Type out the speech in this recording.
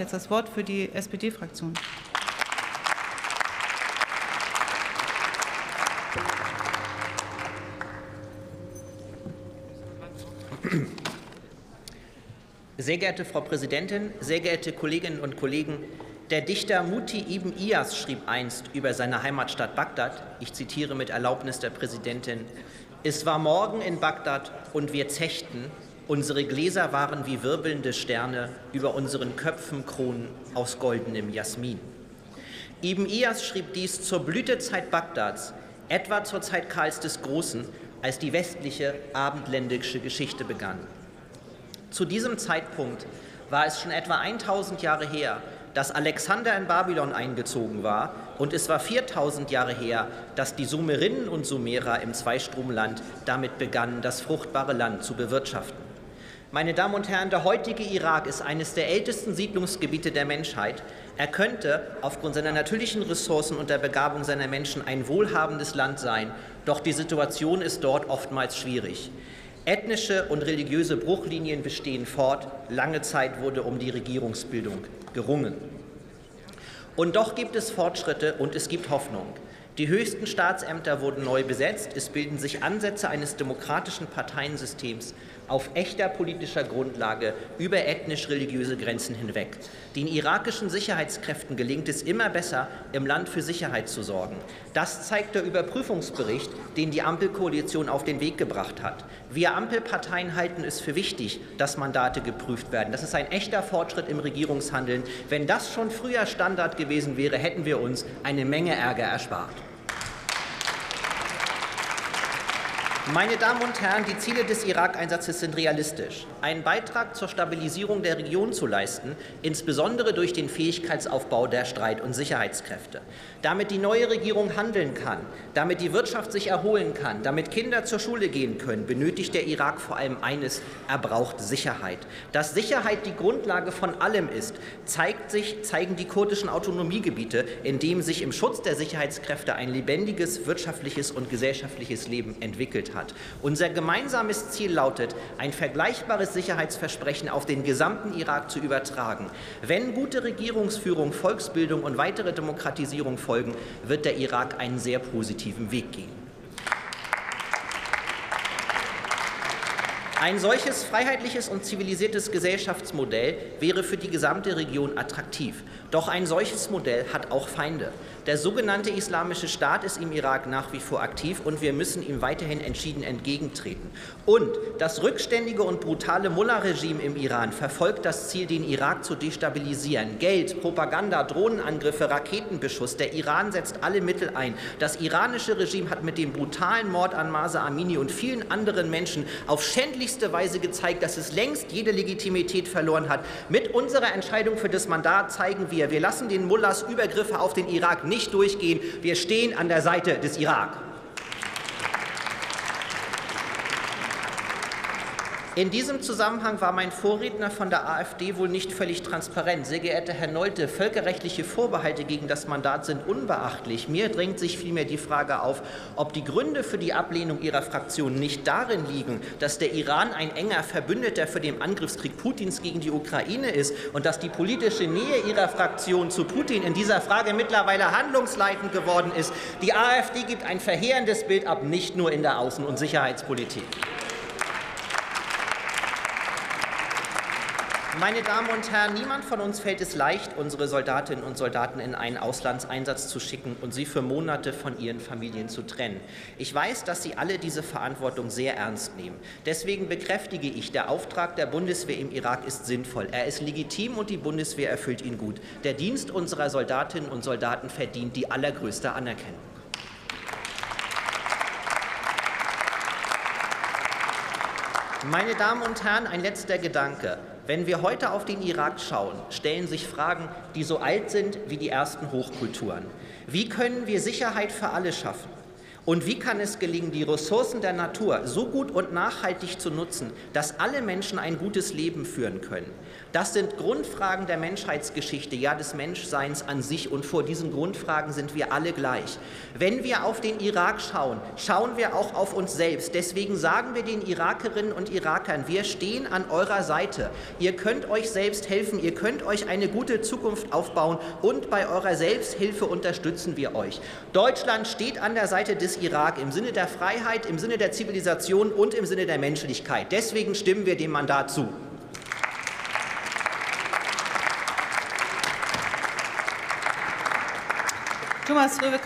Jetzt das Wort für die SPD-Fraktion. Sehr geehrte Frau Präsidentin, sehr geehrte Kolleginnen und Kollegen, der Dichter Muti ibn Iyas schrieb einst über seine Heimatstadt Bagdad, ich zitiere mit Erlaubnis der Präsidentin, es war Morgen in Bagdad und wir zechten, Unsere Gläser waren wie wirbelnde Sterne, über unseren Köpfen Kronen aus goldenem Jasmin. Ibn Iyas schrieb dies zur Blütezeit Bagdads, etwa zur Zeit Karls des Großen, als die westliche abendländische Geschichte begann. Zu diesem Zeitpunkt war es schon etwa 1000 Jahre her, dass Alexander in Babylon eingezogen war, und es war 4000 Jahre her, dass die Sumerinnen und Sumerer im Zweistromland damit begannen, das fruchtbare Land zu bewirtschaften. Meine Damen und Herren, der heutige Irak ist eines der ältesten Siedlungsgebiete der Menschheit. Er könnte aufgrund seiner natürlichen Ressourcen und der Begabung seiner Menschen ein wohlhabendes Land sein, doch die Situation ist dort oftmals schwierig. Ethnische und religiöse Bruchlinien bestehen fort. Lange Zeit wurde um die Regierungsbildung gerungen. Und doch gibt es Fortschritte und es gibt Hoffnung. Die höchsten Staatsämter wurden neu besetzt. Es bilden sich Ansätze eines demokratischen Parteiensystems auf echter politischer Grundlage über ethnisch-religiöse Grenzen hinweg. Den irakischen Sicherheitskräften gelingt es immer besser, im Land für Sicherheit zu sorgen. Das zeigt der Überprüfungsbericht, den die Ampelkoalition auf den Weg gebracht hat. Wir Ampelparteien halten es für wichtig, dass Mandate geprüft werden. Das ist ein echter Fortschritt im Regierungshandeln. Wenn das schon früher Standard gewesen wäre, hätten wir uns eine Menge Ärger erspart. Meine Damen und Herren, die Ziele des Irak-Einsatzes sind realistisch. Einen Beitrag zur Stabilisierung der Region zu leisten, insbesondere durch den Fähigkeitsaufbau der Streit- und Sicherheitskräfte. Damit die neue Regierung handeln kann, damit die Wirtschaft sich erholen kann, damit Kinder zur Schule gehen können, benötigt der Irak vor allem eines, er braucht Sicherheit. Dass Sicherheit die Grundlage von allem ist, zeigt sich, zeigen die kurdischen Autonomiegebiete, in denen sich im Schutz der Sicherheitskräfte ein lebendiges wirtschaftliches und gesellschaftliches Leben entwickelt hat hat. Unser gemeinsames Ziel lautet, ein vergleichbares Sicherheitsversprechen auf den gesamten Irak zu übertragen. Wenn gute Regierungsführung, Volksbildung und weitere Demokratisierung folgen, wird der Irak einen sehr positiven Weg gehen. Ein solches freiheitliches und zivilisiertes Gesellschaftsmodell wäre für die gesamte Region attraktiv. Doch ein solches Modell hat auch Feinde. Der sogenannte Islamische Staat ist im Irak nach wie vor aktiv und wir müssen ihm weiterhin entschieden entgegentreten. Und das rückständige und brutale Mullah-Regime im Iran verfolgt das Ziel, den Irak zu destabilisieren. Geld, Propaganda, Drohnenangriffe, Raketenbeschuss. Der Iran setzt alle Mittel ein. Das iranische Regime hat mit dem brutalen Mord an Masa Amini und vielen anderen Menschen auf schändlichste Weise gezeigt, dass es längst jede Legitimität verloren hat. Mit unserer Entscheidung für das Mandat zeigen wir, wir lassen den Mullahs Übergriffe auf den Irak nicht durchgehen. Wir stehen an der Seite des Irak. In diesem Zusammenhang war mein Vorredner von der AfD wohl nicht völlig transparent. Sehr geehrter Herr Nolte, völkerrechtliche Vorbehalte gegen das Mandat sind unbeachtlich. Mir drängt sich vielmehr die Frage auf, ob die Gründe für die Ablehnung Ihrer Fraktion nicht darin liegen, dass der Iran ein enger Verbündeter für den Angriffskrieg Putins gegen die Ukraine ist und dass die politische Nähe Ihrer Fraktion zu Putin in dieser Frage mittlerweile handlungsleitend geworden ist. Die AfD gibt ein verheerendes Bild ab, nicht nur in der Außen- und Sicherheitspolitik. Meine Damen und Herren, niemand von uns fällt es leicht, unsere Soldatinnen und Soldaten in einen Auslandseinsatz zu schicken und sie für Monate von ihren Familien zu trennen. Ich weiß, dass Sie alle diese Verantwortung sehr ernst nehmen. Deswegen bekräftige ich, der Auftrag der Bundeswehr im Irak ist sinnvoll. Er ist legitim und die Bundeswehr erfüllt ihn gut. Der Dienst unserer Soldatinnen und Soldaten verdient die allergrößte Anerkennung. Meine Damen und Herren, ein letzter Gedanke. Wenn wir heute auf den Irak schauen, stellen sich Fragen, die so alt sind wie die ersten Hochkulturen. Wie können wir Sicherheit für alle schaffen? Und wie kann es gelingen, die Ressourcen der Natur so gut und nachhaltig zu nutzen, dass alle Menschen ein gutes Leben führen können? Das sind Grundfragen der Menschheitsgeschichte, ja des Menschseins an sich. Und vor diesen Grundfragen sind wir alle gleich. Wenn wir auf den Irak schauen, schauen wir auch auf uns selbst. Deswegen sagen wir den Irakerinnen und Irakern, wir stehen an eurer Seite. Ihr könnt euch selbst helfen, ihr könnt euch eine gute Zukunft aufbauen und bei eurer Selbsthilfe unterstützen wir euch. Deutschland steht an der Seite des Irak im Sinne der Freiheit, im Sinne der Zivilisation und im Sinne der Menschlichkeit. Deswegen stimmen wir dem Mandat zu. Thomas Röwekamp